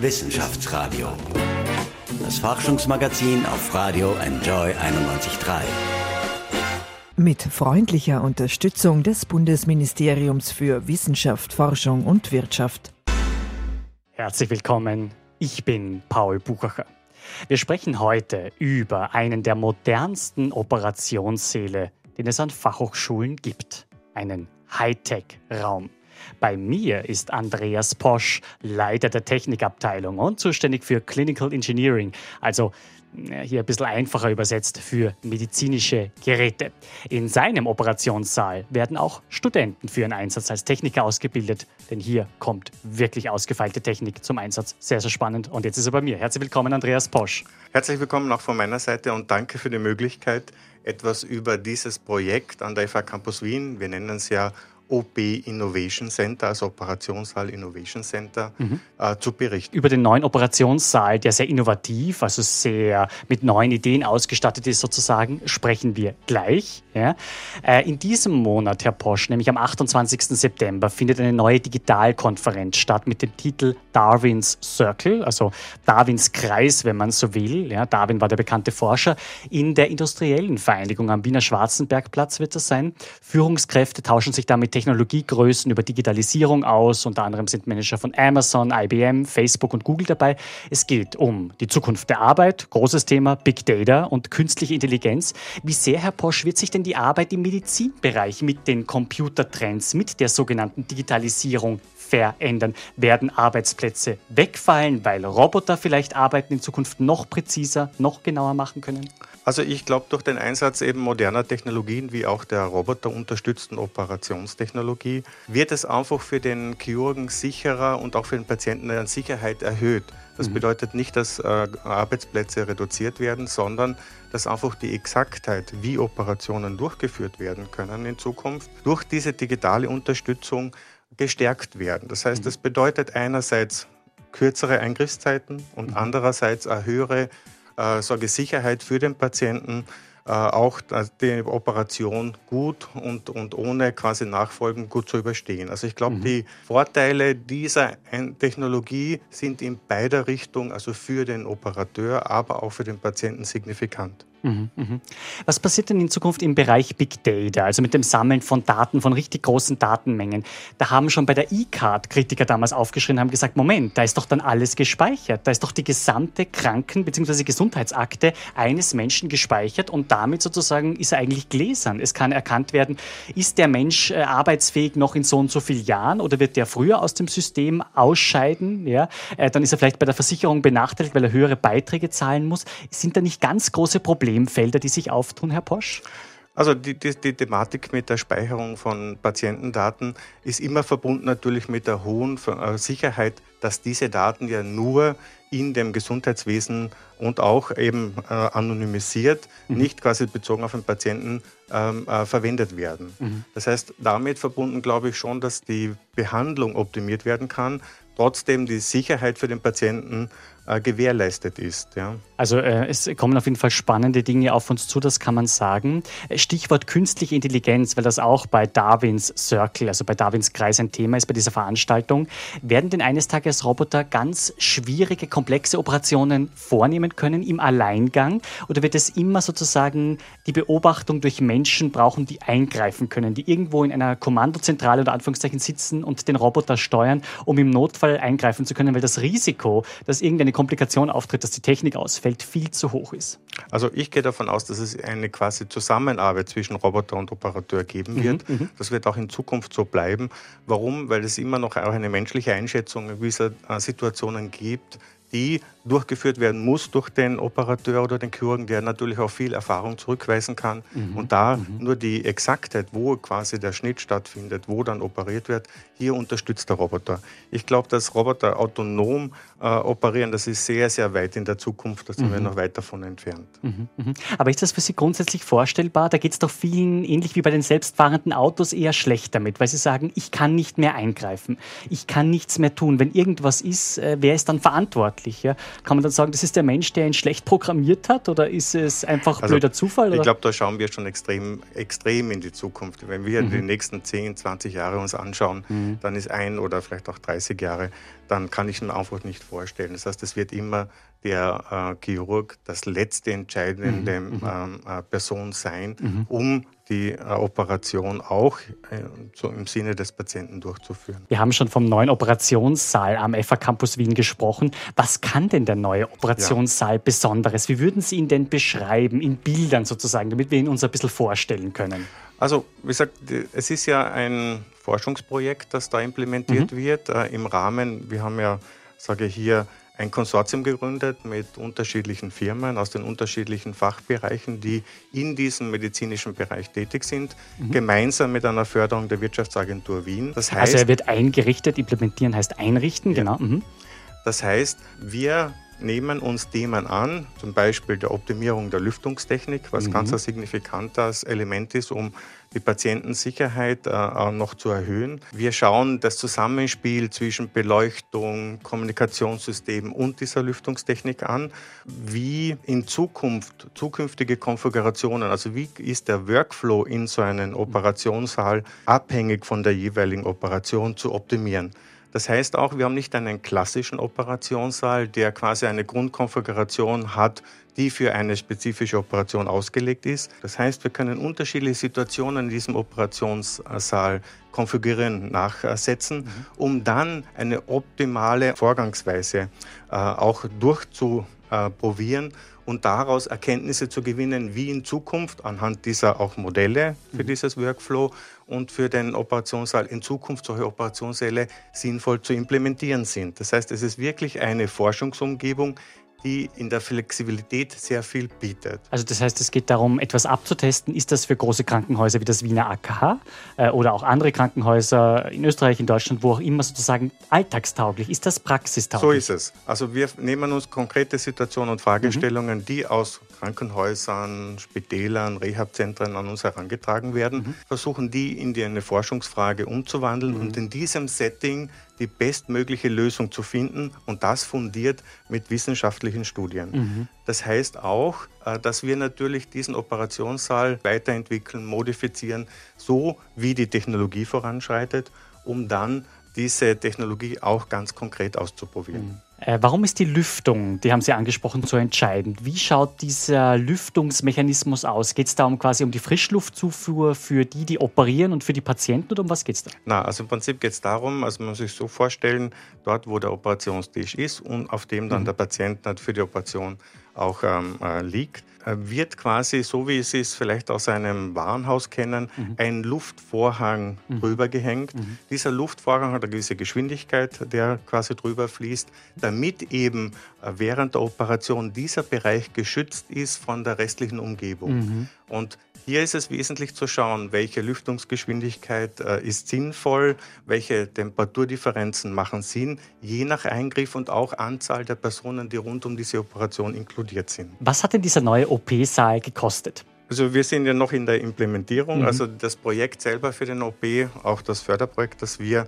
Wissenschaftsradio. Das Forschungsmagazin auf Radio Enjoy 91.3. Mit freundlicher Unterstützung des Bundesministeriums für Wissenschaft, Forschung und Wirtschaft. Herzlich willkommen, ich bin Paul Buchacher. Wir sprechen heute über einen der modernsten Operationssäle, den es an Fachhochschulen gibt, einen Hightech-Raum. Bei mir ist Andreas Posch, Leiter der Technikabteilung und zuständig für Clinical Engineering, also hier ein bisschen einfacher übersetzt für medizinische Geräte. In seinem Operationssaal werden auch Studenten für ihren Einsatz als Techniker ausgebildet, denn hier kommt wirklich ausgefeilte Technik zum Einsatz. Sehr, sehr spannend. Und jetzt ist er bei mir. Herzlich willkommen, Andreas Posch. Herzlich willkommen auch von meiner Seite und danke für die Möglichkeit, etwas über dieses Projekt an der FH Campus Wien, wir nennen es ja OP Innovation Center, also Operationssaal Innovation Center, mhm. äh, zu berichten. Über den neuen Operationssaal, der sehr innovativ, also sehr mit neuen Ideen ausgestattet ist, sozusagen, sprechen wir gleich. Ja. Äh, in diesem Monat, Herr Posch, nämlich am 28. September, findet eine neue Digitalkonferenz statt mit dem Titel Darwins Circle, also Darwins Kreis, wenn man so will. Ja. Darwin war der bekannte Forscher. In der industriellen Vereinigung am Wiener Schwarzenbergplatz wird das sein. Führungskräfte tauschen sich damit Technologiegrößen über Digitalisierung aus. Unter anderem sind Manager von Amazon, IBM, Facebook und Google dabei. Es geht um die Zukunft der Arbeit, großes Thema Big Data und künstliche Intelligenz. Wie sehr, Herr Posch, wird sich denn die Arbeit im Medizinbereich mit den Computertrends, mit der sogenannten Digitalisierung verändern? Werden Arbeitsplätze wegfallen, weil Roboter vielleicht Arbeiten in Zukunft noch präziser, noch genauer machen können? Also ich glaube, durch den Einsatz eben moderner Technologien wie auch der roboterunterstützten Operationstechnologie wird es einfach für den Chirurgen sicherer und auch für den Patienten an Sicherheit erhöht. Das mhm. bedeutet nicht, dass äh, Arbeitsplätze reduziert werden, sondern dass einfach die Exaktheit, wie Operationen durchgeführt werden können in Zukunft, durch diese digitale Unterstützung gestärkt werden. Das heißt, mhm. das bedeutet einerseits kürzere Eingriffszeiten und mhm. andererseits eine höhere äh, sage Sicherheit für den Patienten, äh, auch die Operation gut und, und ohne quasi Nachfolgen gut zu überstehen. Also ich glaube, mhm. die Vorteile dieser Technologie sind in beider Richtungen, also für den Operateur, aber auch für den Patienten signifikant. Mhm, mhm. Was passiert denn in Zukunft im Bereich Big Data, also mit dem Sammeln von Daten, von richtig großen Datenmengen? Da haben schon bei der E-Card Kritiker damals aufgeschrien, haben gesagt, Moment, da ist doch dann alles gespeichert. Da ist doch die gesamte Kranken- bzw. Gesundheitsakte eines Menschen gespeichert und damit sozusagen ist er eigentlich gläsern. Es kann erkannt werden, ist der Mensch äh, arbeitsfähig noch in so und so vielen Jahren oder wird der früher aus dem System ausscheiden? Ja? Äh, dann ist er vielleicht bei der Versicherung benachteiligt, weil er höhere Beiträge zahlen muss. Sind da nicht ganz große Probleme? Problemfelder, die sich auftun, Herr Posch? Also die, die, die, Thematik mit der Speicherung von Patientendaten ist immer verbunden natürlich mit der hohen äh, Sicherheit, dass diese Daten ja nur in dem Gesundheitswesen und auch eben äh, anonymisiert, mhm. nicht quasi bezogen auf den Patienten ähm, äh, verwendet werden. Mhm. Das heißt, damit verbunden glaube ich schon, dass die Behandlung optimiert werden kann, trotzdem die Sicherheit für den Patienten äh, gewährleistet ist. Ja. Also äh, es kommen auf jeden Fall spannende Dinge auf uns zu, das kann man sagen. Stichwort künstliche Intelligenz, weil das auch bei Darwins Circle, also bei Darwins Kreis ein Thema ist bei dieser Veranstaltung. Werden denn eines Tages Roboter ganz schwierige, komplexe Operationen vornehmen können im Alleingang? Oder wird es immer sozusagen die Beobachtung durch Menschen brauchen, die eingreifen können, die irgendwo in einer Kommandozentrale oder Anführungszeichen sitzen und den Roboter steuern, um im Notfall eingreifen zu können, weil das Risiko, dass irgendeine Komplikation auftritt, dass die Technik ausfällt, viel zu hoch ist. Also ich gehe davon aus, dass es eine quasi Zusammenarbeit zwischen Roboter und Operateur geben wird. Mhm, mhm. das wird auch in Zukunft so bleiben. Warum? Weil es immer noch auch eine menschliche Einschätzung gewisser äh, Situationen gibt, die durchgeführt werden muss durch den Operateur oder den Chirurgen, der natürlich auch viel Erfahrung zurückweisen kann. Mhm. Und da mhm. nur die Exaktheit, wo quasi der Schnitt stattfindet, wo dann operiert wird, hier unterstützt der Roboter. Ich glaube, dass Roboter autonom äh, operieren, das ist sehr, sehr weit in der Zukunft, da sind mhm. wir noch weit davon entfernt. Mhm. Mhm. Aber ist das für Sie grundsätzlich vorstellbar? Da geht es doch vielen, ähnlich wie bei den selbstfahrenden Autos, eher schlecht damit, weil sie sagen, ich kann nicht mehr eingreifen, ich kann nichts mehr tun. Wenn irgendwas ist, äh, wer ist dann verantwortlich? Ja. Kann man dann sagen, das ist der Mensch, der ihn schlecht programmiert hat oder ist es einfach also, blöder Zufall? Ich glaube, da schauen wir schon extrem, extrem in die Zukunft. Wenn wir mhm. die nächsten 10, 20 Jahre uns anschauen, mhm. dann ist ein oder vielleicht auch 30 Jahre, dann kann ich mir einfach nicht vorstellen. Das heißt, es wird immer der äh, Chirurg das letzte entscheidende mhm. mhm. ähm, äh, Person sein, mhm. um die Operation auch äh, so im Sinne des Patienten durchzuführen. Wir haben schon vom neuen Operationssaal am FA Campus Wien gesprochen. Was kann denn der neue Operationssaal ja. Besonderes? Wie würden Sie ihn denn beschreiben, in Bildern sozusagen, damit wir ihn uns ein bisschen vorstellen können? Also, wie gesagt, es ist ja ein Forschungsprojekt, das da implementiert mhm. wird. Äh, Im Rahmen, wir haben ja, sage ich hier, ein Konsortium gegründet mit unterschiedlichen Firmen aus den unterschiedlichen Fachbereichen, die in diesem medizinischen Bereich tätig sind, mhm. gemeinsam mit einer Förderung der Wirtschaftsagentur Wien. Das heißt, also er wird eingerichtet, implementieren heißt einrichten, ja. genau. Mhm. Das heißt, wir nehmen uns Themen an, zum Beispiel der Optimierung der Lüftungstechnik, was mhm. ganz ein signifikantes Element ist, um die Patientensicherheit äh, noch zu erhöhen. Wir schauen das Zusammenspiel zwischen Beleuchtung, Kommunikationssystem und dieser Lüftungstechnik an. Wie in Zukunft, zukünftige Konfigurationen, also wie ist der Workflow in so einem Operationssaal abhängig von der jeweiligen Operation zu optimieren. Das heißt auch, wir haben nicht einen klassischen Operationssaal, der quasi eine Grundkonfiguration hat, die für eine spezifische Operation ausgelegt ist. Das heißt, wir können unterschiedliche Situationen in diesem Operationssaal konfigurieren, nachsetzen, mhm. um dann eine optimale Vorgangsweise äh, auch durchzuprobieren und daraus Erkenntnisse zu gewinnen, wie in Zukunft anhand dieser auch Modelle für mhm. dieses Workflow und für den Operationssaal in Zukunft solche Operationssäle sinnvoll zu implementieren sind. Das heißt, es ist wirklich eine Forschungsumgebung, die in der Flexibilität sehr viel bietet. Also das heißt, es geht darum, etwas abzutesten. Ist das für große Krankenhäuser wie das Wiener AKH äh, oder auch andere Krankenhäuser in Österreich, in Deutschland, wo auch immer sozusagen alltagstauglich? Ist das praxistauglich? So ist es. Also wir nehmen uns konkrete Situationen und Fragestellungen, mhm. die aus Krankenhäusern, Spitälern, Rehabzentren an uns herangetragen werden, mhm. versuchen die in die eine Forschungsfrage umzuwandeln mhm. und in diesem Setting die bestmögliche Lösung zu finden und das fundiert mit wissenschaftlichen Studien. Mhm. Das heißt auch, äh, dass wir natürlich diesen Operationssaal weiterentwickeln, modifizieren, so wie die Technologie voranschreitet, um dann diese Technologie auch ganz konkret auszuprobieren. Mhm. Äh, warum ist die Lüftung, die haben Sie angesprochen, so entscheidend? Wie schaut dieser Lüftungsmechanismus aus? Geht es da um quasi um die Frischluftzufuhr für die, die operieren und für die Patienten oder um was geht es da? Na, also im Prinzip geht es darum, also man muss sich so vorstellen, dort wo der Operationstisch ist und auf dem dann mhm. der Patient für die Operation auch ähm, äh, liegt, wird quasi, so wie Sie es vielleicht aus einem Warenhaus kennen, mhm. ein Luftvorhang mhm. drüber gehängt. Mhm. Dieser Luftvorhang hat eine gewisse Geschwindigkeit, der quasi drüber fließt, damit eben äh, während der Operation dieser Bereich geschützt ist von der restlichen Umgebung. Mhm. Und hier ist es wesentlich zu schauen, welche Lüftungsgeschwindigkeit äh, ist sinnvoll, welche Temperaturdifferenzen machen Sinn, je nach Eingriff und auch Anzahl der Personen, die rund um diese Operation inkludiert sind. Was hat denn dieser neue OP-Saal gekostet? Also wir sind ja noch in der Implementierung. Mhm. Also das Projekt selber für den OP, auch das Förderprojekt, das wir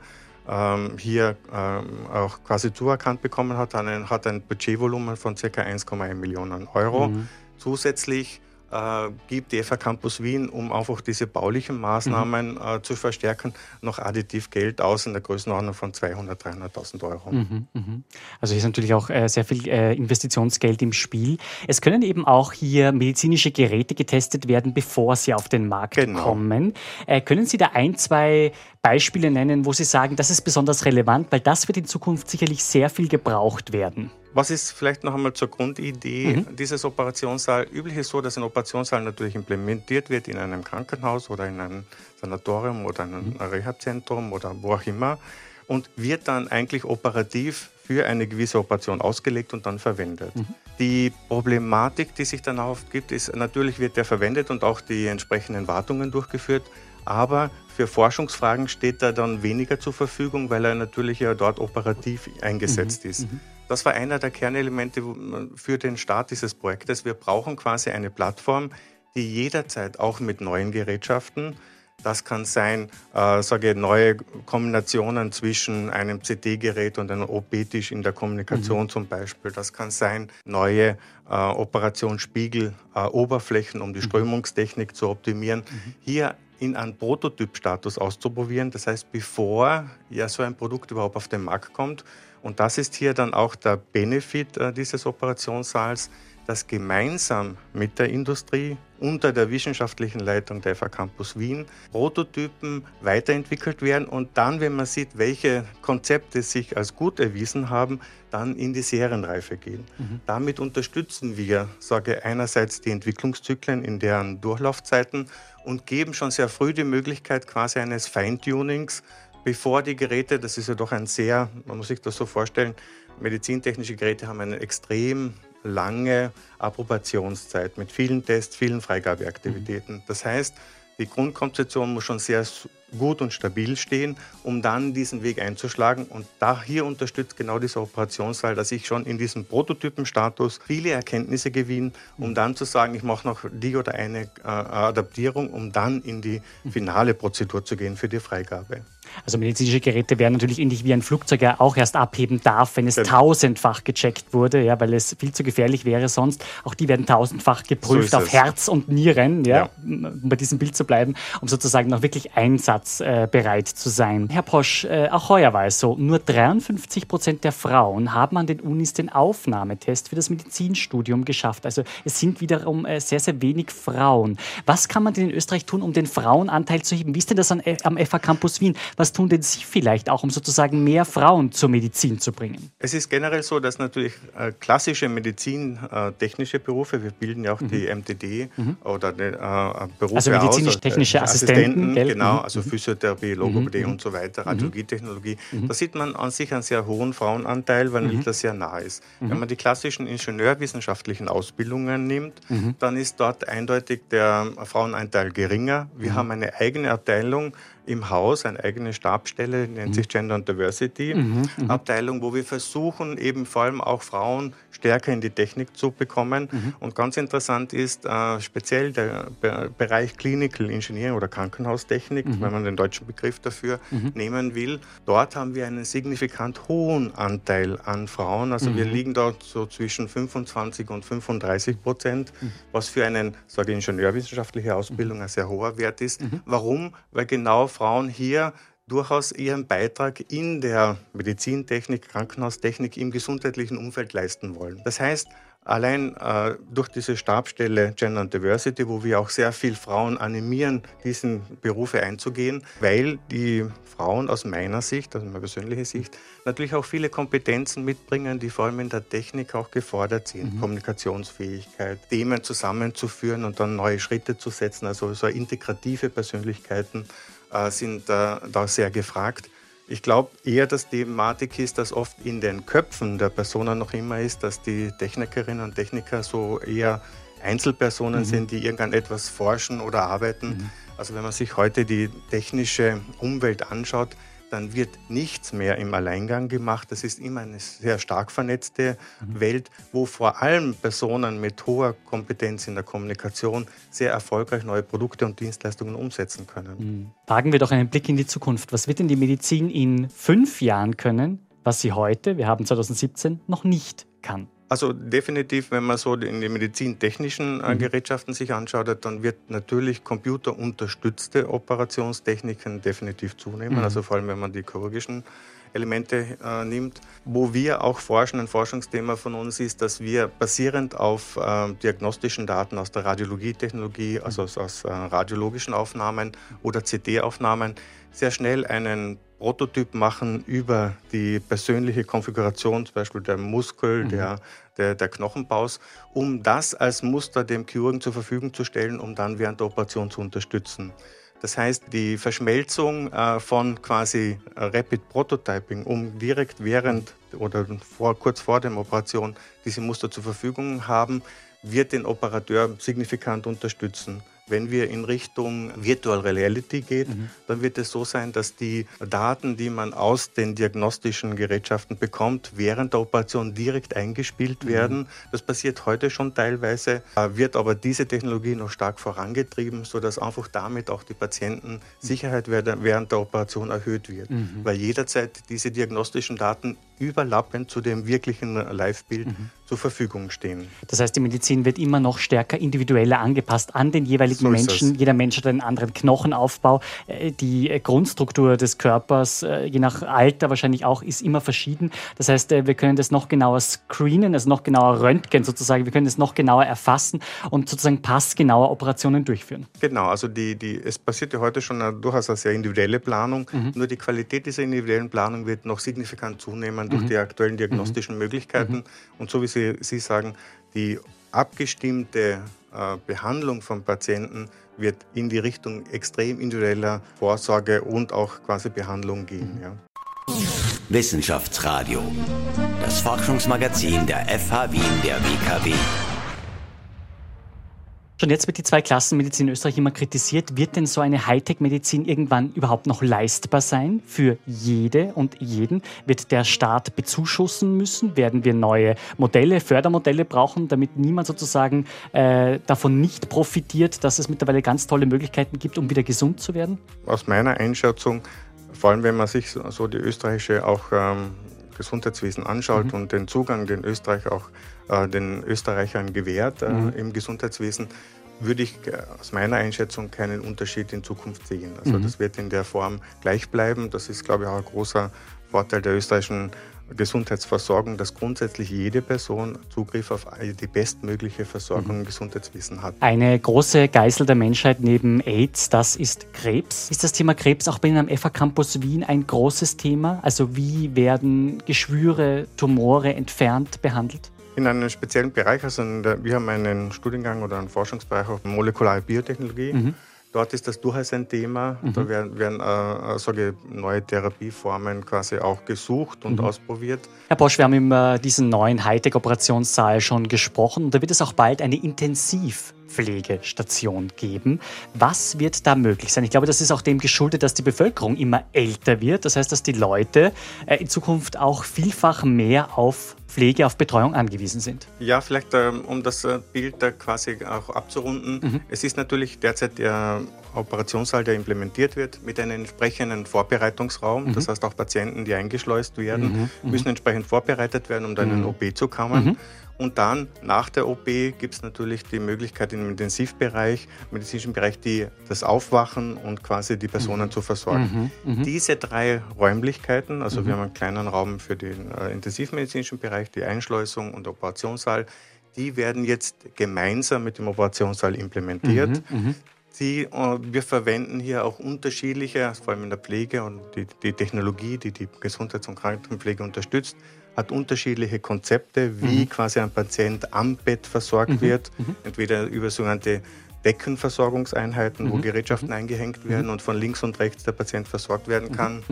ähm, hier ähm, auch quasi zuerkannt bekommen hat, hat ein Budgetvolumen von ca. 1,1 Millionen Euro. Mhm. Zusätzlich äh, gibt die FH Campus Wien, um einfach diese baulichen Maßnahmen mhm. äh, zu verstärken, noch additiv Geld aus in der Größenordnung von 200.000, 300.000 Euro. Mhm, mhm. Also hier ist natürlich auch äh, sehr viel äh, Investitionsgeld im Spiel. Es können eben auch hier medizinische Geräte getestet werden, bevor sie auf den Markt genau. kommen. Äh, können Sie da ein, zwei Beispiele nennen, wo Sie sagen, das ist besonders relevant, weil das wird in Zukunft sicherlich sehr viel gebraucht werden? Was ist vielleicht noch einmal zur Grundidee mhm. dieses Operationssaal? Üblich ist so, dass ein Operationssaal natürlich implementiert wird in einem Krankenhaus oder in einem Sanatorium oder einem mhm. Rehabzentrum oder wo auch immer und wird dann eigentlich operativ für eine gewisse Operation ausgelegt und dann verwendet. Mhm. Die Problematik, die sich dann oft gibt, ist natürlich wird der verwendet und auch die entsprechenden Wartungen durchgeführt, aber für Forschungsfragen steht er dann weniger zur Verfügung, weil er natürlich ja dort operativ eingesetzt mhm. ist. Mhm. Das war einer der Kernelemente für den Start dieses Projektes. Wir brauchen quasi eine Plattform, die jederzeit auch mit neuen Gerätschaften Das kann sein, äh, sage neue Kombinationen zwischen einem CT-Gerät und einem OP-Tisch in der Kommunikation mhm. zum Beispiel. Das kann sein, neue äh, Operationsspiegel, äh, Oberflächen, um die mhm. Strömungstechnik zu optimieren. Mhm. Hier in einen Prototypstatus auszuprobieren. Das heißt, bevor ja so ein Produkt überhaupt auf den Markt kommt. Und das ist hier dann auch der Benefit äh, dieses Operationssaals, dass gemeinsam mit der Industrie unter der wissenschaftlichen Leitung der FA Campus Wien Prototypen weiterentwickelt werden und dann, wenn man sieht, welche Konzepte sich als gut erwiesen haben, dann in die Serienreife gehen. Mhm. Damit unterstützen wir, sage einerseits die Entwicklungszyklen in deren Durchlaufzeiten und geben schon sehr früh die Möglichkeit quasi eines Feintunings, bevor die Geräte, das ist ja doch ein sehr, man muss sich das so vorstellen, medizintechnische Geräte haben eine extrem lange Approbationszeit mit vielen Tests, vielen Freigabeaktivitäten. Mhm. Das heißt, die Grundkonzeption muss schon sehr gut und stabil stehen, um dann diesen Weg einzuschlagen. Und da hier unterstützt genau dieser Operationssaal, dass ich schon in diesem Prototypenstatus viele Erkenntnisse gewinne, um mhm. dann zu sagen, ich mache noch die oder eine äh, Adaptierung, um dann in die mhm. finale Prozedur zu gehen für die Freigabe. Also medizinische Geräte werden natürlich ähnlich wie ein Flugzeug ja auch erst abheben darf, wenn es genau. tausendfach gecheckt wurde, ja, weil es viel zu gefährlich wäre sonst. Auch die werden tausendfach geprüft so auf es. Herz und Nieren, ja, ja, um bei diesem Bild zu bleiben, um sozusagen noch wirklich einsatzbereit zu sein. Herr Posch, äh, auch heuer war es so, nur 53 Prozent der Frauen haben an den Unis den Aufnahmetest für das Medizinstudium geschafft. Also es sind wiederum äh, sehr, sehr wenig Frauen. Was kann man denn in Österreich tun, um den Frauenanteil zu heben? Wie ist denn das an, äh, am FH Campus Wien? Was tun denn Sie vielleicht auch, um sozusagen mehr Frauen zur Medizin zu bringen? Es ist generell so, dass natürlich äh, klassische medizintechnische äh, Berufe, wir bilden ja auch mhm. die MTD mhm. oder die, äh, Berufe Also medizinisch-technische äh, Assistenten, Assistenten genau, mhm. also mhm. Physiotherapie, Logopädie mhm. und so weiter, Radiologietechnologie. Da sieht man an sich einen sehr hohen Frauenanteil, weil mhm. das sehr nah ist. Wenn man die klassischen ingenieurwissenschaftlichen Ausbildungen nimmt, dann ist dort eindeutig der Frauenanteil geringer. Wir haben eine eigene Abteilung, im Haus eine eigene Stabstelle, nennt mhm. sich Gender and Diversity mhm, mhm, Abteilung, wo wir versuchen, eben vor allem auch Frauen stärker in die Technik zu bekommen. Mhm. Und ganz interessant ist äh, speziell der Be Bereich Clinical Engineering oder Krankenhaustechnik, mhm. wenn man den deutschen Begriff dafür mhm. nehmen will. Dort haben wir einen signifikant hohen Anteil an Frauen. Also wir liegen dort so zwischen 25 und 35 Prozent, was für eine sage ingenieurwissenschaftliche Ausbildung ein sehr hoher Wert ist. Warum? Weil genau Frauen hier durchaus ihren Beitrag in der Medizintechnik, Krankenhaustechnik im gesundheitlichen Umfeld leisten wollen. Das heißt, Allein äh, durch diese Stabstelle Gender and Diversity, wo wir auch sehr viel Frauen animieren, diesen Berufe einzugehen, weil die Frauen aus meiner Sicht, aus meiner persönlichen Sicht, natürlich auch viele Kompetenzen mitbringen, die vor allem in der Technik auch gefordert sind. Mhm. Kommunikationsfähigkeit, Themen zusammenzuführen und dann neue Schritte zu setzen, also so integrative Persönlichkeiten sind äh, da sehr gefragt. Ich glaube eher, dass die Thematik ist, dass oft in den Köpfen der Personen noch immer ist, dass die Technikerinnen und Techniker so eher Einzelpersonen mhm. sind, die irgendetwas forschen oder arbeiten. Mhm. Also wenn man sich heute die technische Umwelt anschaut, dann wird nichts mehr im Alleingang gemacht. Das ist immer eine sehr stark vernetzte mhm. Welt, wo vor allem Personen mit hoher Kompetenz in der Kommunikation sehr erfolgreich neue Produkte und Dienstleistungen umsetzen können. Mhm. Wagen wir doch einen Blick in die Zukunft. Was wird denn die Medizin in fünf Jahren können, was sie heute, wir haben 2017, noch nicht kann? Also definitiv, wenn man so in die medizintechnischen äh, mhm. Gerätschaften sich anschaut, dann wird natürlich computerunterstützte Operationstechniken definitiv zunehmen. Mhm. Also vor allem, wenn man die chirurgischen Elemente äh, nimmt. Wo wir auch forschen, ein Forschungsthema von uns ist, dass wir basierend auf äh, diagnostischen Daten aus der Radiologietechnologie, also aus, aus äh, radiologischen Aufnahmen oder CT-Aufnahmen, sehr schnell einen Prototyp machen über die persönliche Konfiguration, zum Beispiel der Muskel, mhm. der, der, der Knochenbaus, um das als Muster dem Chirurgen zur Verfügung zu stellen, um dann während der Operation zu unterstützen. Das heißt, die Verschmelzung äh, von quasi Rapid Prototyping, um direkt während oder vor, kurz vor der Operation diese Muster zur Verfügung haben, wird den Operateur signifikant unterstützen Wenn wir in Richtung Virtual Reality geht, mhm. dann wird es so sein, dass die Daten, die man aus den diagnostischen Gerätschaften bekommt, während der Operation direkt eingespielt mhm. werden. Das passiert heute schon teilweise, wird aber diese Technologie noch stark vorangetrieben, sodass einfach damit auch die Patientensicherheit während der Operation erhöht wird, mhm. weil jederzeit diese diagnostischen Daten überlappend zu dem wirklichen Live-Bild mhm. Zur Verfügung stehen. Das heißt, die Medizin wird immer noch stärker individueller angepasst an den jeweiligen so Menschen. Jeder Mensch hat einen anderen Knochenaufbau. Äh, die Grundstruktur des Körpers, äh, je nach Alter wahrscheinlich auch, ist immer verschieden. Das heißt, äh, wir können das noch genauer screenen, also noch genauer röntgen sozusagen. Wir können das noch genauer erfassen und sozusagen passgenauer Operationen durchführen. Genau, also die, die, es passiert ja heute schon durchaus eine sehr individuelle Planung. Mhm. Nur die Qualität dieser individuellen Planung wird noch signifikant zunehmen durch mhm. die aktuellen diagnostischen mhm. Möglichkeiten. Mhm. Und so wie Sie, Sie sagen, die abgestimmte äh, Behandlung von Patienten wird in die Richtung extrem individueller Vorsorge und auch quasi Behandlung gehen. Mhm. Ja. Wissenschaftsradio, das Forschungsmagazin der FH Wien der WKW. Schon jetzt wird die Zweiklassenmedizin in Österreich immer kritisiert. Wird denn so eine Hightech-Medizin irgendwann überhaupt noch leistbar sein für jede und jeden? Wird der Staat bezuschussen müssen? Werden wir neue Modelle, Fördermodelle brauchen, damit niemand sozusagen äh, davon nicht profitiert, dass es mittlerweile ganz tolle Möglichkeiten gibt, um wieder gesund zu werden? Aus meiner Einschätzung, vor allem wenn man sich so die österreichische auch ähm, Gesundheitswesen anschaut mhm. und den Zugang, den Österreich auch äh, den Österreichern gewährt äh, mhm. im Gesundheitswesen, würde ich aus meiner Einschätzung keinen Unterschied in Zukunft sehen. Also mhm. das wird in der Form gleich bleiben. Das ist, glaube ich, auch ein großer Vorteil der österreichischen Gesundheitsversorgung, dass grundsätzlich jede Person Zugriff auf die bestmögliche Versorgung mhm. im Gesundheitswesen hat. Eine große Geißel der Menschheit neben AIDS, das ist Krebs. Ist das Thema Krebs auch bei Ihnen am FA Campus Wien ein großes Thema? Also wie werden Geschwüre, Tumore entfernt behandelt? in einem speziellen Bereich. Also wir haben einen Studiengang oder einen Forschungsbereich auf molekulare Biotechnologie. Mhm. Dort ist das durchaus ein Thema. Mhm. Da werden, werden äh, sage, neue Therapieformen quasi auch gesucht und mhm. ausprobiert. Herr Bosch, wir haben über diesen neuen Hightech-Operationssaal schon gesprochen. Da wird es auch bald eine Intensiv- Pflegestation geben. Was wird da möglich sein? Ich glaube, das ist auch dem geschuldet, dass die Bevölkerung immer älter wird. Das heißt, dass die Leute äh, in Zukunft auch vielfach mehr auf Pflege, auf Betreuung angewiesen sind. Ja, vielleicht ähm, um das äh, Bild da quasi auch abzurunden. Mhm. Es ist natürlich derzeit der Operationssaal, der implementiert wird, mit einem entsprechenden Vorbereitungsraum. Mhm. Das heißt, auch Patienten, die eingeschleust werden, mhm. müssen entsprechend vorbereitet werden, um dann in den mhm. OP zu kommen. Mhm. Und dann nach der OP gibt es natürlich die Möglichkeit im Intensivbereich, im medizinischen Bereich, die, das Aufwachen und quasi die Personen mhm. zu versorgen. Mhm, mhm. Diese drei Räumlichkeiten, also mhm. wir haben einen kleinen Raum für den äh, intensivmedizinischen Bereich, die Einschleusung und Operationssaal, die werden jetzt gemeinsam mit dem Operationssaal implementiert. Mhm, Die, äh, wir verwenden hier auch unterschiedliche, vor allem in der Pflege und die, die Technologie, die die Gesundheits- und Krankenpflege unterstützt, hat unterschiedliche Konzepte, wie mhm. quasi ein Patient am Bett versorgt mhm. wird, mhm. entweder über sogenannte Deckenversorgungseinheiten, wo mhm. Gerätschaften mhm. eingehängt werden und von links und rechts der Patient versorgt werden kann,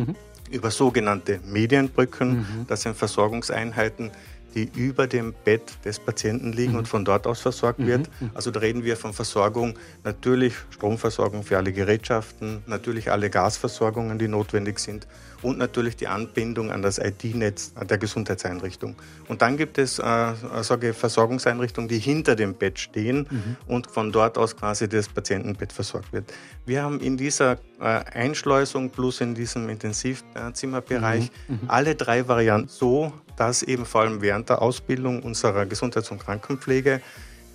über sogenannte Medienbrücken, das sind Versorgungseinheiten, die über dem Bett des Patienten liegen mhm. und von dort aus versorgt mhm. wird. Mhm. Also da reden wir von Versorgung, natürlich Stromversorgung für alle Gerätschaften, natürlich alle Gasversorgungen, die notwendig sind und natürlich die Anbindung an das IT-Netz der Gesundheitseinrichtung. Und dann gibt es äh, sage Versorgungseinrichtungen, die hinter dem Bett stehen mhm. und von dort aus quasi das Patientenbett versorgt wird. Wir haben in dieser äh, Einschleusung plus in diesem Intensivzimmerbereich mhm. Mhm. alle drei Varianten so, dass eben vor allem während der Ausbildung unserer Gesundheits- und Krankenpflege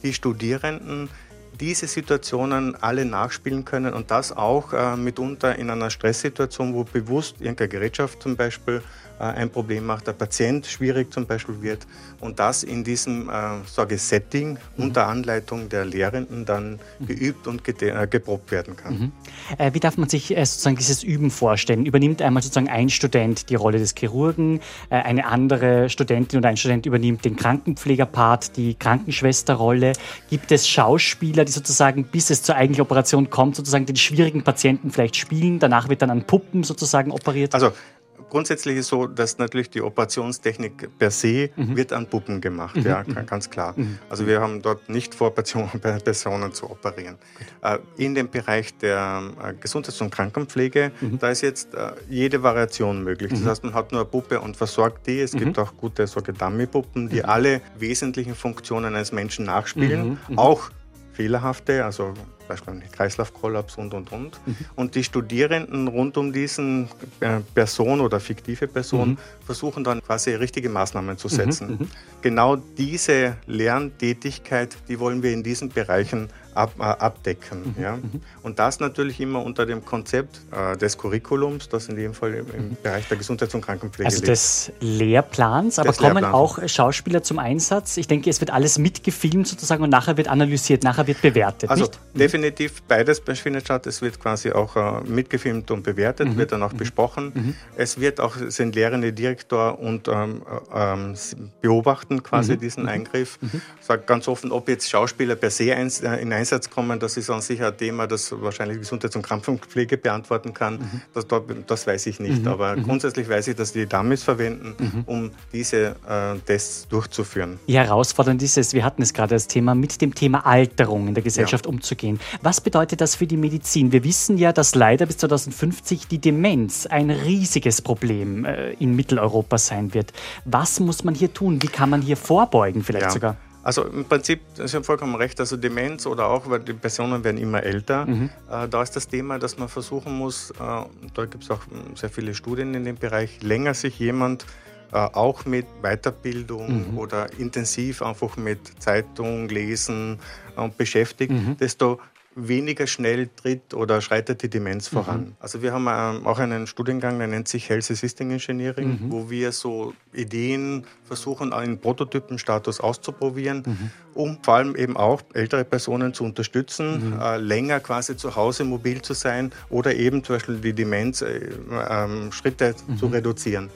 die Studierenden diese Situationen alle nachspielen können und das auch äh, mitunter in einer Stresssituation, wo bewusst irgendeine Gerätschaft zum Beispiel ein Problem macht, der Patient schwierig zum Beispiel wird und das in diesem äh, sage Setting mhm. unter Anleitung der Lehrenden dann mhm. geübt und äh, geprobt werden kann. Mhm. Äh, wie darf man sich äh, sozusagen dieses Üben vorstellen? Übernimmt einmal sozusagen ein Student die Rolle des Chirurgen, äh, eine andere Studentin oder ein Student übernimmt den Krankenpflegerpart, die Krankenschwesterrolle? Gibt es Schauspieler, die sozusagen, bis es zur eigentlichen Operation kommt, sozusagen den schwierigen Patienten vielleicht spielen? Danach wird dann an Puppen sozusagen operiert? Also grundsätzlich ist so, dass natürlich die Operationstechnik per se mhm. wird an Puppen gemacht, mhm. ja, ganz klar. Mhm. Also wir haben dort nicht vor, Personen zu operieren. Äh, in dem Bereich der äh, Gesundheits- und Krankenpflege, mhm. da ist jetzt äh, jede Variation möglich. Das mhm. heißt, man hat nur eine Puppe und versorgt die. Es gibt auch gute sogenannte Dummy-Puppen, die alle wesentlichen Funktionen eines Menschen nachspielen, auch fehlerhafte, also Kreislaufkollaps und, und, und. Mhm. Und die Studierenden rund um diesen äh, Person oder fiktive Person mhm. versuchen dann quasi richtige Maßnahmen zu setzen. Mhm. mhm. Genau diese Lerntätigkeit, die wollen wir in diesen Bereichen ab, äh, abdecken. Mhm. Ja? Mhm. Und das natürlich immer unter dem Konzept äh, des Curriculums, das in dem Fall im, im mhm. Bereich der Gesundheits- und Krankenpflege also liegt. Also des Lehrplans, aber des kommen Lehrplans. auch Schauspieler zum Einsatz? Ich denke, es wird alles mitgefilmt sozusagen und nachher wird analysiert, nachher wird bewertet. Also nicht? Mhm. definitiv beides findet statt. Es wird quasi auch äh, mitgefilmt und bewertet, mhm. wird dann auch besprochen. Es wird auch, sind lehrende Direktor und ähm, äh, ähm, beobachten quasi diesen Eingriff. Sagt ganz offen, ob jetzt Schauspieler per se ein, äh, in ein Einsatz kommen, das ist an sich ein Thema, das wahrscheinlich Gesundheits- und Krankenpflege beantworten kann. Mhm. Das, das, weiß ich nicht. Mhm. Aber mhm. grundsätzlich weiß ich, dass die Dummies verwenden, mhm. um diese äh, Tests durchzuführen. Wie herausfordernd ist es, wir hatten es gerade als Thema, mit dem Thema Alterung in der Gesellschaft ja. umzugehen. Was bedeutet das für die Medizin? Wir wissen ja, dass leider bis 2050 die Demenz ein riesiges Problem äh, in Mitteleuropa sein wird. Was muss man hier tun? Wie kann man hier vorbeugen vielleicht ja. sogar? Also im Prinzip, Sie haben vollkommen recht, also Demenz oder auch, weil die Personen werden immer älter, mhm. äh, da ist das Thema, dass man versuchen muss, äh, da gibt es auch sehr viele Studien in dem Bereich, länger sich jemand äh, auch mit Weiterbildung mhm. oder intensiv einfach mit Zeitung lesen und beschäftigt, mhm. desto weniger schnell tritt oder schreitet die Demenz mhm. voran. Mhm. Also wir haben ähm, auch einen Studiengang, der nennt sich Health Assisting Engineering, mhm. wo wir so Ideen versuchen, in Prototypenstatus auszuprobieren, mhm. um vor allem eben auch ältere Personen zu unterstützen, mhm. äh, länger quasi zu Hause mobil zu sein oder eben zum Beispiel die Demenzschritte äh, äh, zu reduzieren.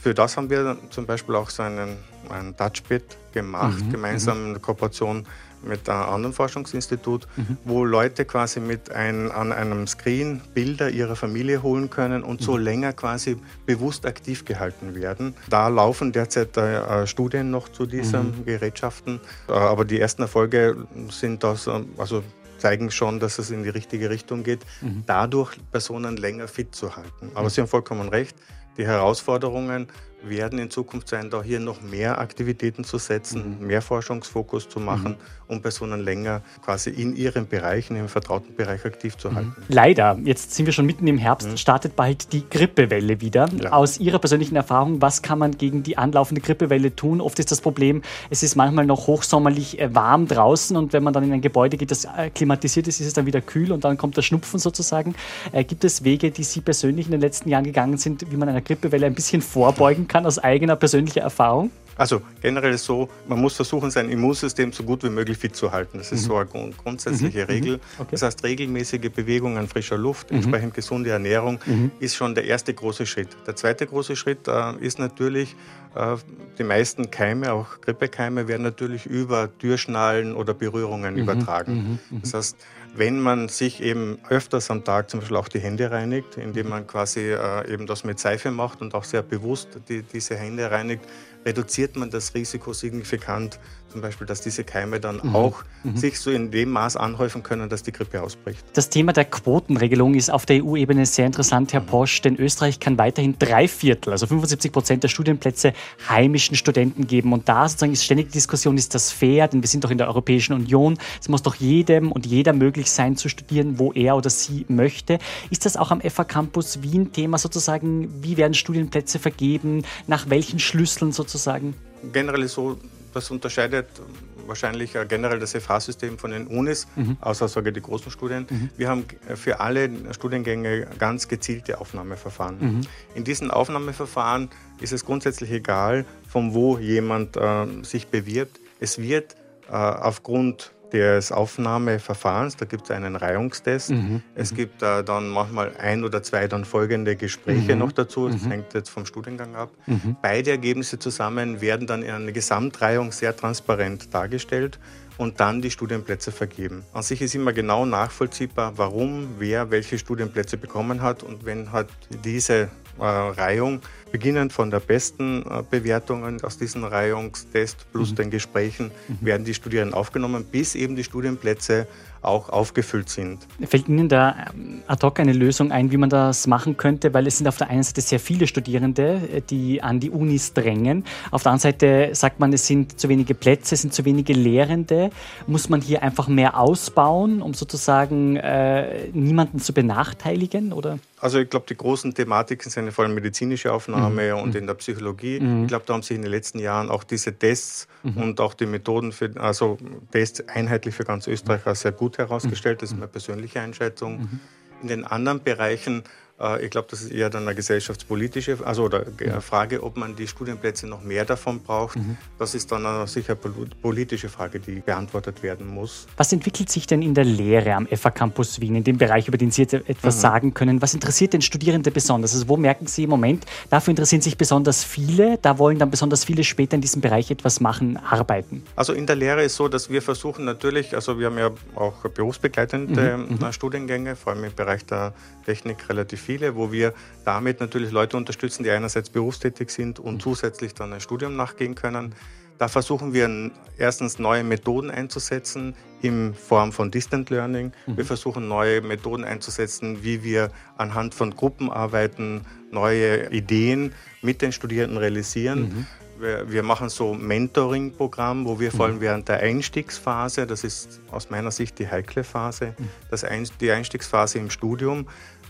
Für das haben wir zum Beispiel auch so einen, einen Touchbit gemacht, gemeinsam in Kooperation mit einem anderen Forschungsinstitut, mhm. wo Leute quasi mit ein, an einem Screen Bilder ihrer Familie holen können und mhm. so länger quasi bewusst aktiv gehalten werden. Da laufen derzeit äh, Studien noch zu diesen mhm. Gerätschaften, äh, aber die ersten Erfolge sind das, äh, also zeigen schon, dass es in die richtige Richtung geht, mhm. dadurch Personen länger fit zu halten. Aber mhm. Sie haben vollkommen recht, die Herausforderungen werden in Zukunft sein, da hier noch mehr Aktivitäten zu setzen, mhm. mehr Forschungsfokus zu machen, mhm. Um Personen länger quasi in ihrem Bereich, in ihrem vertrauten Bereich aktiv zu mhm. halten. Leider, jetzt sind wir schon mitten im Herbst, mhm. startet bald die Grippewelle wieder. Ja. Aus Ihrer persönlichen Erfahrung, was kann man gegen die anlaufende Grippewelle tun? Oft ist das Problem, es ist manchmal noch hochsommerlich äh, warm draußen und wenn man dann in ein Gebäude geht, das äh, klimatisiert ist, ist es dann wieder kühl und dann kommt der Schnupfen sozusagen. Äh, gibt es Wege, die Sie persönlich in den letzten Jahren gegangen sind, wie man einer Grippewelle ein bisschen vorbeugen kann aus eigener persönlicher Erfahrung? Also generell so, man muss versuchen, sein Immunsystem so gut wie möglich fit zu halten. Das ist mhm. so eine grundsätzliche mhm. Regel. Mhm. Okay. Das heißt, regelmäßige Bewegung an frischer Luft, mhm. entsprechend gesunde Ernährung mhm. ist schon der erste große Schritt. Der zweite große Schritt äh, ist natürlich, äh, die meisten Keime, auch Grippekeime, werden natürlich über Türschnallen oder Berührungen mhm. übertragen. Das heißt, wenn man sich eben öfters am Tag zum Beispiel auch die Hände reinigt, indem man quasi äh, eben das mit Seife macht und auch sehr bewusst die, diese Hände reinigt, reduziert man das Risiko signifikant, zum Beispiel, dass diese Keime dann mhm. auch mhm. sich so in dem Maß anhäufen können, dass die Grippe ausbricht. Das Thema der Quotenregelung ist auf der EU-Ebene sehr interessant, Herr mhm. Posch, denn Österreich kann weiterhin drei Viertel, also 75 Prozent der Studienplätze heimischen Studenten geben. Und da sozusagen ist ständig die Diskussion, ist das fair? Denn wir sind doch in der Europäischen Union. Es muss doch jedem und jeder möglich sein zu studieren, wo er oder sie möchte. Ist das auch am FA Campus Wien Thema sozusagen? Wie werden Studienplätze vergeben? Nach welchen Schlüsseln sozusagen? Generell so, das unterscheidet wahrscheinlich generell das FH-System von den Unis, mhm. außer sage die großen Studien. Mhm. Wir haben für alle Studiengänge ganz gezielte Aufnahmeverfahren. Mhm. In diesen Aufnahmeverfahren ist es grundsätzlich egal, von wo jemand äh, sich bewirbt. Es wird äh, aufgrund des Aufnahmeverfahrens. Da gibt es einen Reihungstest. Mhm. Es gibt äh, dann manchmal ein oder zwei dann folgende Gespräche mhm. noch dazu. Das mhm. hängt jetzt vom Studiengang ab. Mhm. Beide Ergebnisse zusammen werden dann in einer Gesamtreihung sehr transparent dargestellt und dann die Studienplätze vergeben. An sich ist immer genau nachvollziehbar, warum wer welche Studienplätze bekommen hat und wenn halt diese Reihung, beginnend von der besten äh, Bewertungen aus diesen Reihungstests plus mhm. den Gesprächen, mhm. werden die Studierenden aufgenommen, bis eben die Studienplätze auch aufgefüllt sind. Fällt Ihnen da ähm, ad hoc eine Lösung ein, wie man das machen könnte? Weil es sind auf der einen Seite sehr viele Studierende, äh, die an die Unis drängen. Auf der anderen Seite sagt man, es sind zu wenige Plätze, es sind zu wenige Lehrende. Muss man hier einfach mehr ausbauen, um sozusagen äh, niemanden zu benachteiligen? Oder? Also ich glaube, die großen Thematiken sind vor allem medizinische Aufnahme mhm. und in der Psychologie. Mhm. Ich glaube, da haben sich in den letzten Jahren auch diese Tests mhm. und auch die Methoden für, also Tests einheitlich für ganz Österreich sehr gut herausgestellt. Das ist meine persönliche Einschätzung. Mhm. In den anderen Bereichen ich glaube, das ist eher dann eine gesellschaftspolitische, also oder eine Frage, ob man die Studienplätze noch mehr davon braucht. Mhm. Das ist dann eine sicher politische Frage, die beantwortet werden muss. Was entwickelt sich denn in der Lehre am FA Campus Wien, in dem Bereich, über den Sie jetzt etwas mhm. sagen können? Was interessiert denn Studierende besonders? Also wo merken Sie im Moment, dafür interessieren sich besonders viele, da wollen dann besonders viele später in diesem Bereich etwas machen, arbeiten? Also in der Lehre ist so, dass wir versuchen natürlich, also wir haben ja auch berufsbegleitende mhm. mhm. Studiengänge, vor allem im Bereich der Technik relativ viele, wo wir damit natürlich Leute unterstützen, die einerseits berufstätig sind und zusätzlich dann ein Studium nachgehen können. Da versuchen wir erstens neue Methoden einzusetzen in Form von Distant Learning. Wir mhm. versuchen neue Methoden einzusetzen, wie wir anhand von Gruppenarbeiten neue Ideen mit den Studierenden realisieren. Mhm. Wir, wir, machen so Mentoring-Programm, wo wir vor allem mhm. während der Einstiegsphase, das ist aus meiner Sicht die heikle Phase, das ein, die Einstiegsphase im Studium,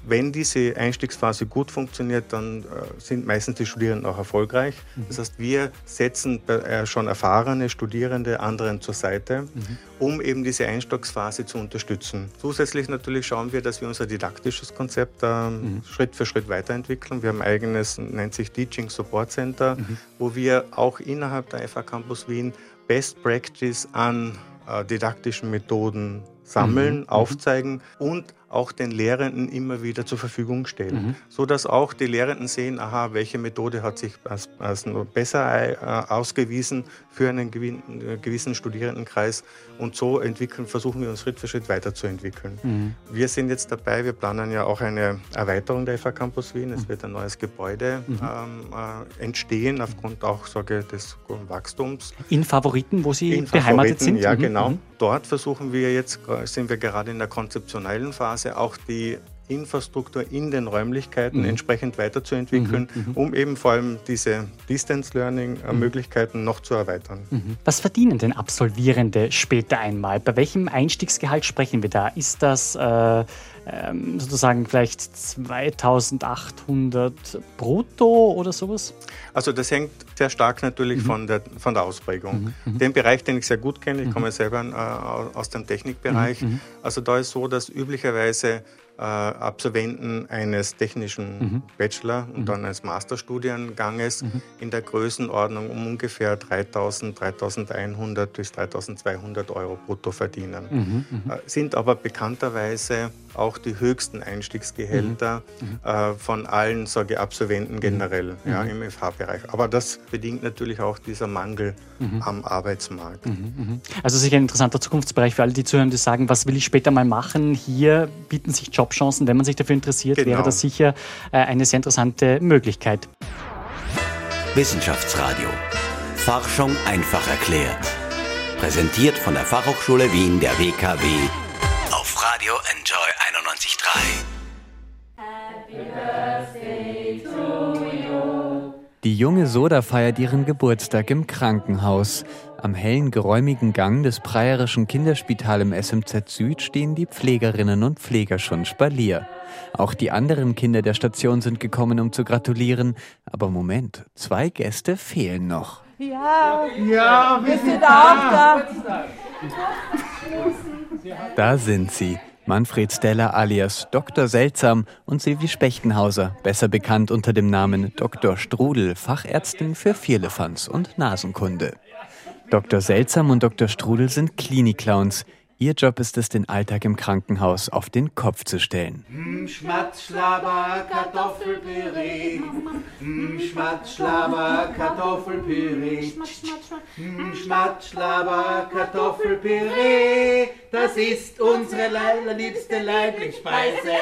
wenn diese Einstiegsphase gut funktioniert, dann äh, sind meistens die Studierenden auch erfolgreich. Mhm. Das heißt, wir setzen äh, schon erfahrene Studierende anderen zur Seite, mhm. um eben diese Einstiegsphase zu unterstützen. Zusätzlich natürlich schauen wir, dass wir unser didaktisches Konzept äh, mhm. Schritt für Schritt weiterentwickeln. Wir haben ein eigenes, nennt sich Teaching Support Center, mhm. wo wir auch innerhalb der FH Campus Wien Best Practice an äh, didaktischen Methoden sammeln, mhm. aufzeigen und auch den Lehrenden immer wieder zur Verfügung stellen, mhm. so dass auch die Lehrenden sehen, aha, welche Methode hat sich als, als besser äh, ausgewiesen für einen äh, gewissen Studierendenkreis und so entwickeln, versuchen wir uns Schritt für Schritt weiterzuentwickeln. Mhm. Wir sind jetzt dabei, wir planen ja auch eine Erweiterung der FH Campus Wien. Es mhm. wird ein neues Gebäude mhm. ähm, äh, entstehen aufgrund auch sage, des Wachstums. In Favoriten, wo Sie In beheimatet sind? Ja, mhm. genau. Mhm. Dort versuchen wir jetzt, sind wir gerade in der konzeptionellen Phase Phase auch die Infrastruktur in den Räumlichkeiten mhm. entsprechend weiterzuentwickeln, mhm, mhm. um eben vor allem diese Distance Learning äh, mhm. Möglichkeiten noch zu erweitern. Mhm. Was verdienen denn Absolvierende später einmal? Bei welchem Einstiegsgehalt sprechen wir da? Ist das äh, ähm, sozusagen vielleicht 2800 brutto oder sowas? Also das hängt sehr stark natürlich mhm. von, der, von der Ausprägung. Mhm. mhm. Den Bereich, den ich sehr gut kenne, ich mhm. komme selber äh, aus dem Technikbereich, mhm. also da ist so, dass üblicherweise äh, Absolventen eines technischen mhm. Bachelor- und mhm. dann eines Masterstudienganges mhm. in der Größenordnung um ungefähr 3.000, 3.100 bis 3.200 Euro brutto verdienen. Äh, sind aber bekannterweise auch die höchsten Einstiegsgehälter mhm. äh, von allen sage Absolventen generell ja, im FH-Bereich. Aber das bedingt natürlich auch dieser Mangel am Arbeitsmarkt. Also sicher ein interessanter Zukunftsbereich für alle, die zuhören, die sagen, was will ich später mal machen? Hier bieten sich Jobchancen, wenn man sich dafür interessiert, genau. wäre das sicher äh, eine sehr interessante Möglichkeit. Wissenschaftsradio. Forschung einfach erklärt. Präsentiert von der Fachhochschule Wien der WKW auf Radio Enjoy 91.3. Happy Birthday to you. Die junge Soda feiert ihren Geburtstag im Krankenhaus. Am hellen, geräumigen Gang des Preierischen Kinderspital im SMZ Süd stehen die Pflegerinnen und Pfleger schon Spalier. Auch die anderen Kinder der Station sind gekommen, um zu gratulieren. Aber Moment, zwei Gäste fehlen noch. Ja, ja wir sind auch da. Da sind sie. Manfred Steller alias Dr. Seltsam und Silvi Spechtenhauser, besser bekannt unter dem Namen Dr. Strudel, Fachärztin für Vierlefanz und Nasenkunde. Dr. Seltsam und Dr. Strudel sind Klinik-Clowns. Ihr Job ist es, den Alltag im Krankenhaus auf den Kopf zu stellen. Schlaber, Kartoffelpüree. Schlaber, Kartoffelpüree. Schlaber, Kartoffelpüree. Das ist unsere liebste Lieblingsspeise.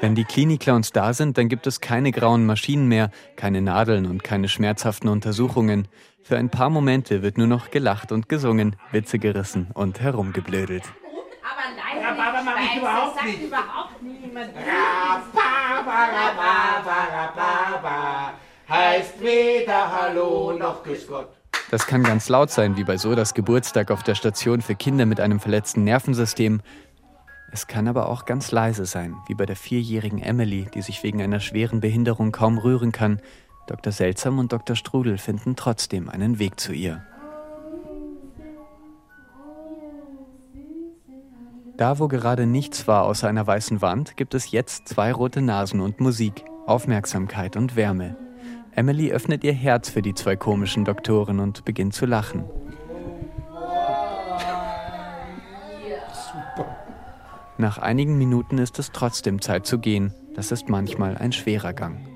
Wenn die Klinik-Clowns da sind, dann gibt es keine grauen Maschinen mehr, keine Nadeln und keine schmerzhaften Untersuchungen. Für ein paar Momente wird nur noch gelacht und gesungen, Witze gerissen und herumgeblödelt. Aber nein, Rhabarber mache ich überhaupt nicht. überhaupt niemand. Rhabarber, heißt weder Hallo noch Grüß Gott. Das kann ganz laut sein, wie bei Sodas Geburtstag auf der Station für Kinder mit einem verletzten Nervensystem. Es kann aber auch ganz leise sein, wie bei der vierjährigen Emily, die sich wegen einer schweren Behinderung kaum rühren kann, Dr. Seltsam und Dr. Strudel finden trotzdem einen Weg zu ihr. Da, wo gerade nichts war außer einer weißen Wand, gibt es jetzt zwei rote Nasen und Musik, Aufmerksamkeit und Wärme. Emily öffnet ihr Herz für die zwei komischen Doktoren und beginnt zu lachen. Nach einigen Minuten ist es trotzdem Zeit zu gehen. Das ist manchmal ein schwerer Gang.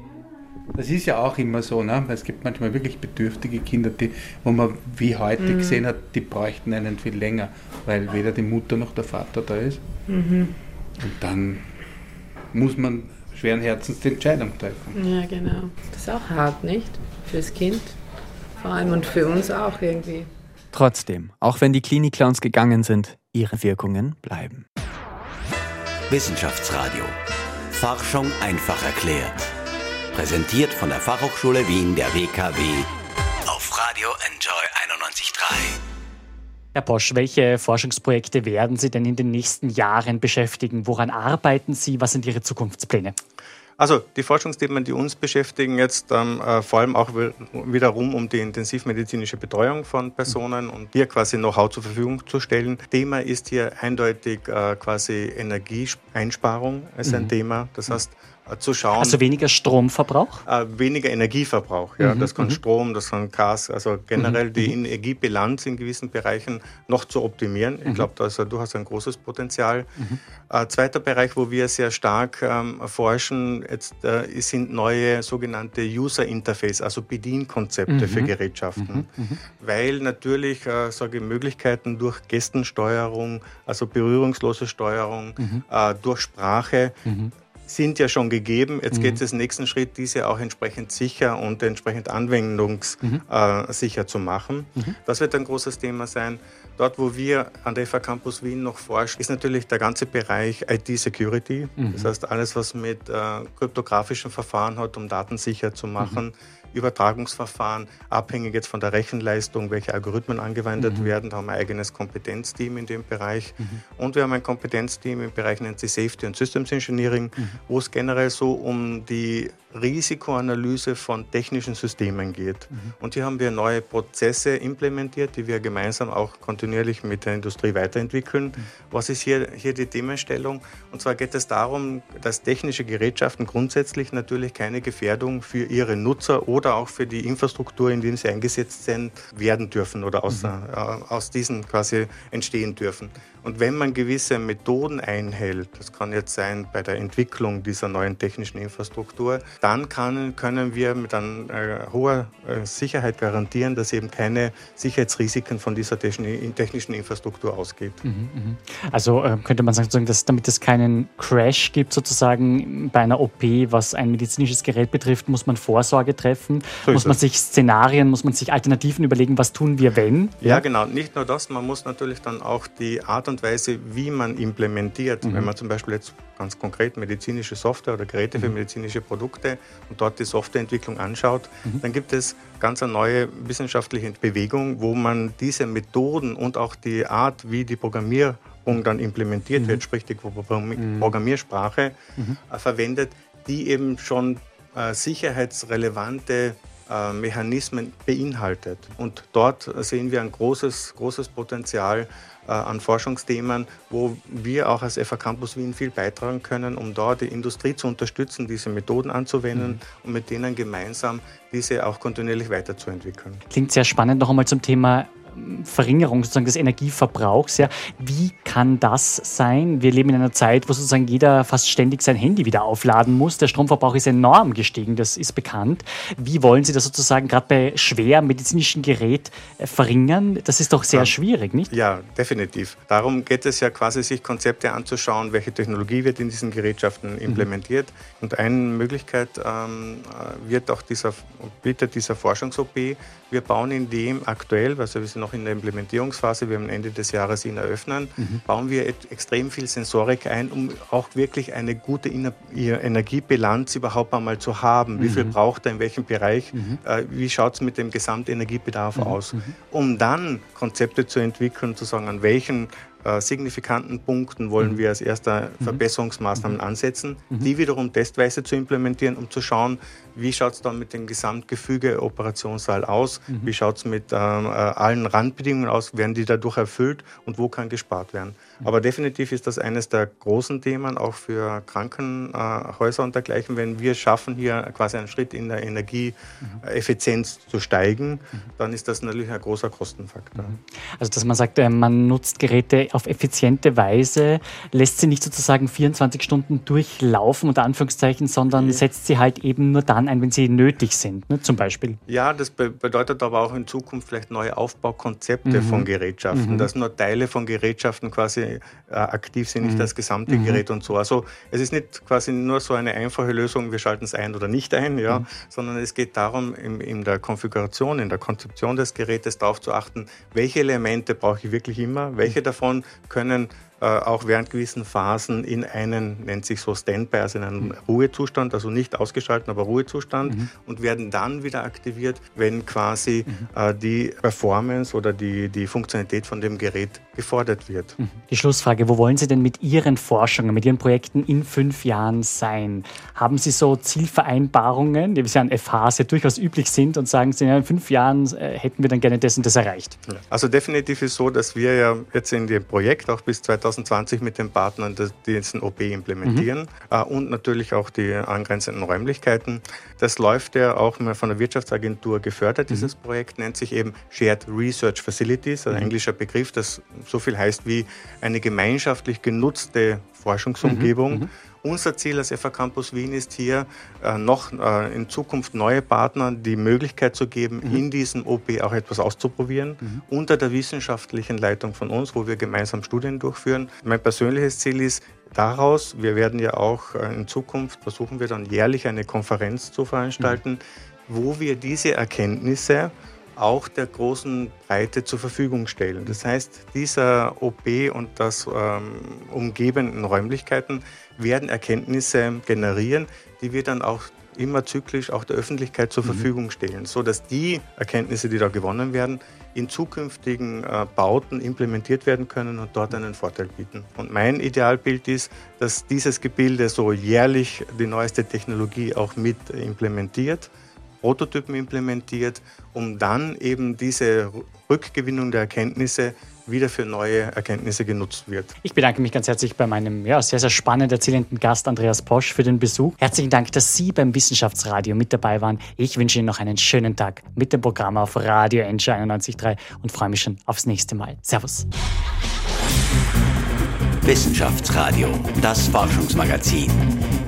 Das ist ja auch immer so, ne? es gibt manchmal wirklich bedürftige Kinder, die, wo man wie heute mhm. gesehen hat, die bräuchten einen viel länger, weil weder die Mutter noch der Vater da ist. Mhm. Und dann muss man schweren Herzens die Entscheidung treffen. Ja, genau. Das ist auch hart, nicht? Fürs Kind vor allem und für uns auch irgendwie. Trotzdem, auch wenn die Klinik-Clowns gegangen sind, ihre Wirkungen bleiben. Wissenschaftsradio. Forschung einfach erklärt. Präsentiert von der Fachhochschule Wien der WKW auf Radio Enjoy 91.3. Herr Bosch, welche Forschungsprojekte werden Sie denn in den nächsten Jahren beschäftigen? Woran arbeiten Sie? Was sind Ihre Zukunftspläne? Also die Forschungsthemen, die uns beschäftigen jetzt ähm, äh, vor allem auch wiederum um die intensivmedizinische Betreuung von Personen und hier quasi Know-how zur Verfügung zu stellen. Thema ist hier eindeutig äh, quasi Energieeinsparung ist ein mhm. Thema. Das heißt, zu schauen. Also weniger Stromverbrauch? Äh, weniger Energieverbrauch, ja. Mhm, das kann mhm. Strom, das kann Gas, also generell mhm, die mhm. Energiebilanz in gewissen Bereichen noch zu optimieren. Ich mhm. glaube, da ist ja durchaus ein großes Potenzial. Mhm. Äh, zweiter Bereich, wo wir sehr stark ähm, forschen, jetzt, äh, sind neue sogenannte User Interface, also Bedienkonzepte für Gerätschaften. Weil natürlich, äh, sage ich, Möglichkeiten durch Gestensteuerung, also berührungslose Steuerung, äh, durch Sprache, sind ja schon gegeben. Jetzt mhm. geht es im nächsten Schritt, diese auch entsprechend sicher und entsprechend anwendungssicher mhm. äh, zu machen. Mhm. Das wird ein großes Thema sein. Dort, wo wir an der FA Campus Wien noch forschen, ist natürlich der ganze Bereich IT-Security. Mhm. Das heißt, alles, was mit äh, kryptografischen Verfahren hat, um Daten sicher zu machen. Übertragungsverfahren, abhängig jetzt von der Rechenleistung, welche Algorithmen angewendet mhm. werden. Da haben wir ein eigenes Kompetenzteam in dem Bereich. Mhm. Und wir haben ein Kompetenzteam im Bereich nennt sich Safety und Systems Engineering, mhm. wo es generell so um die Risikoanalyse von technischen Systemen geht. Mhm. Und hier haben wir neue Prozesse implementiert, die wir gemeinsam auch kontinuierlich mit der Industrie weiterentwickeln. Mhm. Was ist hier, hier die Themenstellung? Und zwar geht es darum, dass technische Gerätschaften grundsätzlich natürlich keine Gefährdung für ihre Nutzer oder auch für die Infrastruktur, in denen sie eingesetzt sind, werden dürfen oder aus, mhm. äh, aus diesen quasi entstehen dürfen. Und wenn man gewisse Methoden einhält, das kann jetzt sein bei der Entwicklung dieser neuen technischen Infrastruktur, dann kann, können wir mit einer äh, hoher äh, Sicherheit garantieren, dass eben keine Sicherheitsrisiken von dieser technischen Infrastruktur ausgeht. Mhm, mhm. Also äh, könnte man sagen, dass damit es keinen Crash gibt, sozusagen bei einer OP, was ein medizinisches Gerät betrifft, muss man Vorsorge treffen, so muss man sich Szenarien, muss man sich Alternativen überlegen, was tun wir, wenn? Ja, ja, genau. Nicht nur das, man muss natürlich dann auch die Art und Weise, wie man implementiert. Mhm. Wenn man zum Beispiel jetzt ganz konkret medizinische Software oder Geräte mhm. für medizinische Produkte und dort die Softwareentwicklung anschaut, mhm. dann gibt es ganz eine neue wissenschaftliche Bewegung, wo man diese Methoden und auch die Art, wie die Programmierung dann implementiert wird, mhm. sprich die mhm. Programmiersprache, mhm. äh, verwendet, die eben schon äh, sicherheitsrelevante äh, Mechanismen beinhaltet. Und dort sehen wir ein großes, großes Potenzial äh, an Forschungsthemen, wo wir auch als FA Campus Wien viel beitragen können, um dort die Industrie zu unterstützen, diese Methoden anzuwenden mhm. und mit denen gemeinsam diese auch kontinuierlich weiterzuentwickeln. Klingt sehr spannend. Noch einmal zum Thema Verringerung sozusagen des Energieverbrauchs. Ja. Wie kann das sein? Wir leben in einer Zeit, wo sozusagen jeder fast ständig sein Handy wieder aufladen muss. Der Stromverbrauch ist enorm gestiegen, das ist bekannt. Wie wollen Sie das sozusagen gerade bei schwer medizinischen Gerät äh, verringern? Das ist doch sehr ja. schwierig, nicht? Ja, definitiv. Darum geht es ja quasi, sich Konzepte anzuschauen, welche Technologie wird in diesen Gerätschaften mhm. implementiert. Mhm. Und eine Möglichkeit ähm, äh, wird auch dieser, bietet dieser Forschungs-OP. Wir bauen in dem aktuell, also wir sind noch in der Implementierungsphase, wir haben Ende des Jahres ihn eröffnen, mhm. bauen wir extrem viel Sensorik ein, um auch wirklich eine gute Energiebilanz überhaupt einmal zu haben. Wie viel mhm. braucht er in welchem Bereich? Mhm. Äh, wie schaut es mit dem Gesamtenergiebedarf mhm. aus? Mhm. Um dann Konzepte zu entwickeln, zu sagen, an welchen äh, signifikanten Punkten wollen mhm. wir als erster mhm. Verbesserungsmaßnahmen mhm. ansetzen, mhm. die wiederum testweise zu implementieren, um zu schauen, wie schaut es dann mit dem Gesamtgefüge Operationssaal aus, mhm. wie schaut es mit ähm, äh, allen Randbedingungen aus, werden die dadurch erfüllt und wo kann gespart werden. Mhm. Aber definitiv ist das eines der großen Themen, auch für Krankenhäuser und dergleichen, wenn wir schaffen, hier quasi einen Schritt in der Energieeffizienz zu steigen, dann ist das natürlich ein großer Kostenfaktor. Also dass man sagt, äh, man nutzt Geräte auf effiziente Weise, lässt sie nicht sozusagen 24 Stunden durchlaufen, unter Anführungszeichen, sondern ja. setzt sie halt eben nur dann ein, wenn sie nötig sind, ne, zum Beispiel. Ja, das be bedeutet aber auch in Zukunft vielleicht neue Aufbaukonzepte mhm. von Gerätschaften, mhm. dass nur Teile von Gerätschaften quasi äh, aktiv sind, nicht mhm. das gesamte mhm. Gerät und so. Also es ist nicht quasi nur so eine einfache Lösung, wir schalten es ein oder nicht ein, ja, mhm. sondern es geht darum, in, in der Konfiguration, in der Konzeption des Gerätes darauf zu achten, welche Elemente brauche ich wirklich immer, welche mhm. davon können äh, auch während gewissen Phasen in einen, nennt sich so Standby, also in einen mhm. Ruhezustand, also nicht ausgeschalten, aber Ruhezustand mhm. und werden dann wieder aktiviert, wenn quasi mhm. äh, die Performance oder die, die Funktionalität von dem Gerät gefordert wird. Mhm. Die Schlussfrage, wo wollen Sie denn mit Ihren Forschungen, mit Ihren Projekten in fünf Jahren sein? Haben Sie so Zielvereinbarungen, die bisher an FH durchaus üblich sind und sagen Sie, ja, in fünf Jahren äh, hätten wir dann gerne das und das erreicht? Also definitiv ist so, dass wir ja jetzt in dem Projekt auch bis 2000 2020 mit den Partnern diesen OP implementieren mhm. Äh, und natürlich auch die angrenzenden Räumlichkeiten. Das läuft ja auch von der Wirtschaftsagentur gefördert. Mhm. Dieses Projekt nennt sich eben Shared Research Facilities, ein mhm. englischer Begriff, das so viel heißt wie eine gemeinschaftlich genutzte Forschungsumgebung. Unser Ziel als FA Campus Wien ist hier äh, noch äh, in Zukunft neue Partner die Möglichkeit zu geben, mhm. in diesem OP auch etwas auszuprobieren, mhm. unter der wissenschaftlichen Leitung von uns, wo wir gemeinsam Studien durchführen. Mein persönliches Ziel ist, daraus, wir werden ja auch äh, in Zukunft versuchen wir dann jährlich eine Konferenz zu veranstalten, mhm. wo wir diese Erkenntnisse auch der großen Breite zur Verfügung stellen. Das heißt, dieser OP und das ähm, umgebenden Räumlichkeiten werden Erkenntnisse generieren, die wir dann auch immer zyklisch auch der Öffentlichkeit zur mhm. Verfügung stellen, so dass die Erkenntnisse, die da gewonnen werden, in zukünftigen äh, Bauten implementiert werden können und dort einen Vorteil bieten. Und mein Idealbild ist, dass dieses Gebilde so jährlich die neueste Technologie auch mit implementiert Prototypen implementiert, um dann eben diese Rückgewinnung der Erkenntnisse wieder für neue Erkenntnisse genutzt wird. Ich bedanke mich ganz herzlich bei meinem ja, sehr, sehr spannend erzählenden Gast Andreas Posch für den Besuch. Herzlichen Dank, dass Sie beim Wissenschaftsradio mit dabei waren. Ich wünsche Ihnen noch einen schönen Tag mit dem Programm auf Radio Enjoy 91.3 und freue mich schon aufs nächste Mal. Servus. Wissenschaftsradio, das Forschungsmagazin.